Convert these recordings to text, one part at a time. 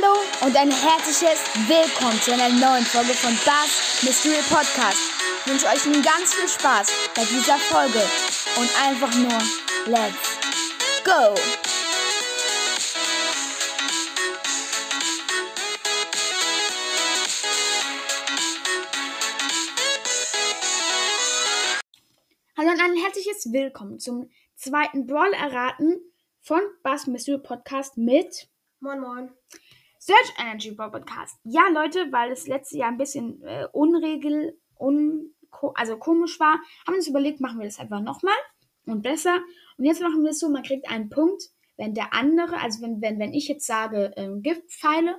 Hallo und ein herzliches Willkommen zu einer neuen Folge von Bass Mystery Podcast. Ich wünsche euch nun ganz viel Spaß bei dieser Folge und einfach nur Let's Go! Hallo und ein herzliches Willkommen zum zweiten Brawl erraten von Bass Mystery Podcast mit Moin Moin. Search Energy Podcast. Ja, Leute, weil es letztes Jahr ein bisschen äh, unregel, un, also komisch war, haben wir uns überlegt, machen wir das einfach nochmal und besser. Und jetzt machen wir es so, man kriegt einen Punkt, wenn der andere, also wenn, wenn, wenn ich jetzt sage ähm, Giftpfeile,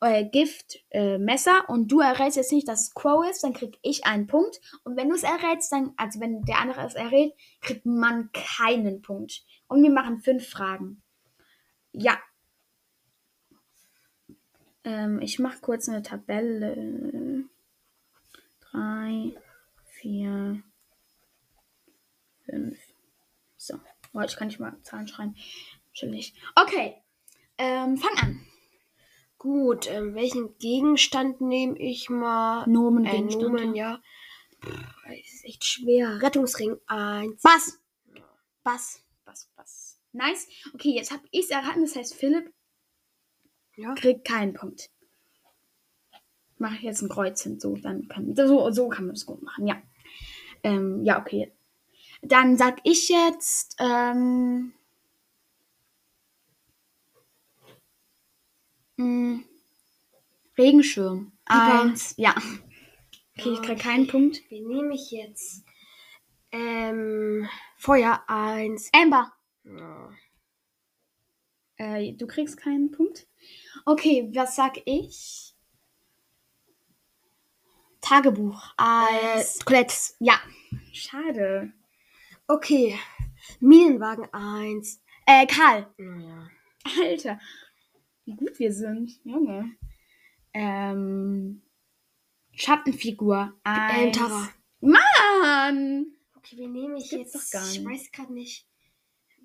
äh, Giftmesser äh, und du errätst jetzt nicht, dass es Crow ist, dann krieg ich einen Punkt. Und wenn du es errätst, dann, also wenn der andere es errät, kriegt man keinen Punkt. Und wir machen fünf Fragen. Ja. Ähm, ich mache kurz eine Tabelle. Drei, vier, fünf. So. Oh, ich kann nicht mal Zahlen schreiben. Chillig. Okay. Ähm, fang an. Gut, ähm, welchen Gegenstand nehme ich mal? Nomen, Äh. Nomen, ja. Pff, Das ist echt schwer. Rettungsring 1. Was? Was? Was? Was? Nice. Okay, jetzt habe ich es erraten. Das heißt, Philipp Ja. kriegt keinen Punkt. Mache ich jetzt ein Kreuz hin. So, dann kann, so, so kann man es gut machen. Ja. Ähm, ja, okay. Dann sag ich jetzt, ähm, mh, Regenschirm. Piper. Eins. Ja. Okay, ich krieg keinen Punkt. Wen nehme ich jetzt? Ähm, Feuer 1. Amber. Ja. Äh, du kriegst keinen Punkt. Okay, was sag ich? Tagebuch. Äh, Eins. Colette. ja. Schade. Okay. Minenwagen 1. Äh, Karl. Ja. Alter. Wie gut wir sind. Junge. Ähm. Schattenfigur. Ähm, Eins. Tara. Mann! Okay, wen nehme ich Gibt's jetzt? doch gar Ich nicht. weiß gerade nicht,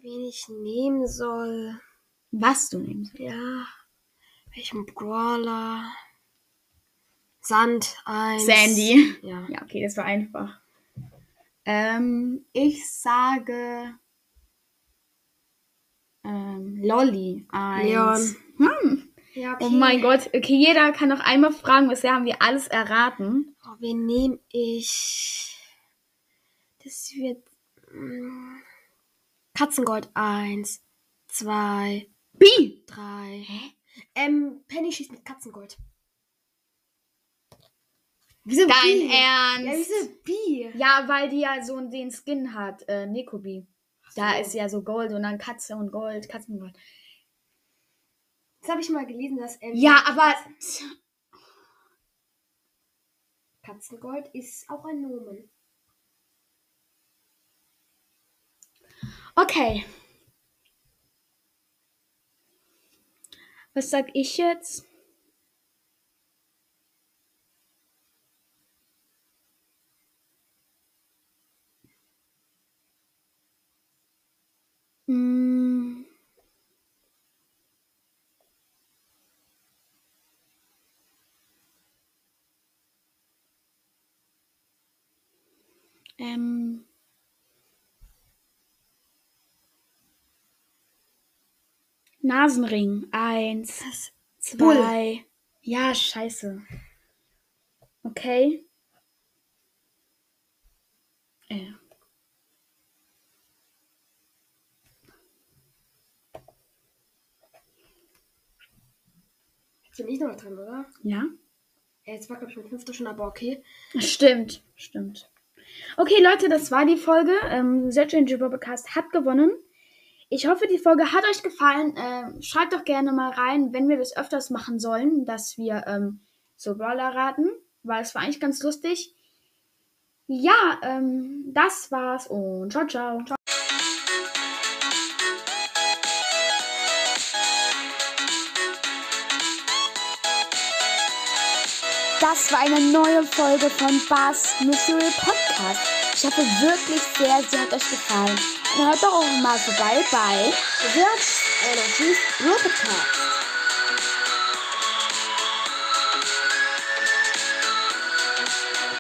wen ich nehmen soll. Was du nimmst. Ja. Welchen Brawler? Sand 1. Sandy. Ja. Ja, okay, das war einfach. Ähm, ich sage. Ähm, Lolly. Eins. Hm. ja Oh mein Gott. Okay, jeder kann noch einmal fragen. Bisher haben wir alles erraten. Oh, wen nehme ich? Das wird. mm, Katzengold 1, 2, B. 3. Ähm, Penny schießt mit Katzengold. Wieso Dein B? Ernst? Ja, wieso B? Ja, weil die ja so den Skin hat. Äh, Nekobi. Da so. ist ja so Gold und dann Katze und Gold, Katzengold. Das habe ich mal gelesen, dass ähm, Ja, aber. Katzengold ist auch ein Nomen. Okay. Was sag ich jetzt? Hm. Ähm. Nasenring. Eins, Bull. zwei. Ja, scheiße. Okay. Äh. Jetzt bin ich noch dran, oder? Ja? Ja, jetzt war, glaube ich, mein fünfter schon, aber okay. Stimmt, stimmt. Okay, Leute, das war die Folge. Ähm, Search Engine Podcast hat gewonnen. Ich hoffe, die Folge hat euch gefallen. Ähm, schreibt doch gerne mal rein, wenn wir das öfters machen sollen, dass wir ähm, so Brawler raten, weil es war eigentlich ganz lustig. Ja, ähm, das war's und ciao, ciao. ciao. Das war eine neue Folge von Bass Mystery Podcast. Ich hoffe wirklich sehr, sie hat euch gefallen. Und hört doch auch mal vorbei bei Search Energy Podcast.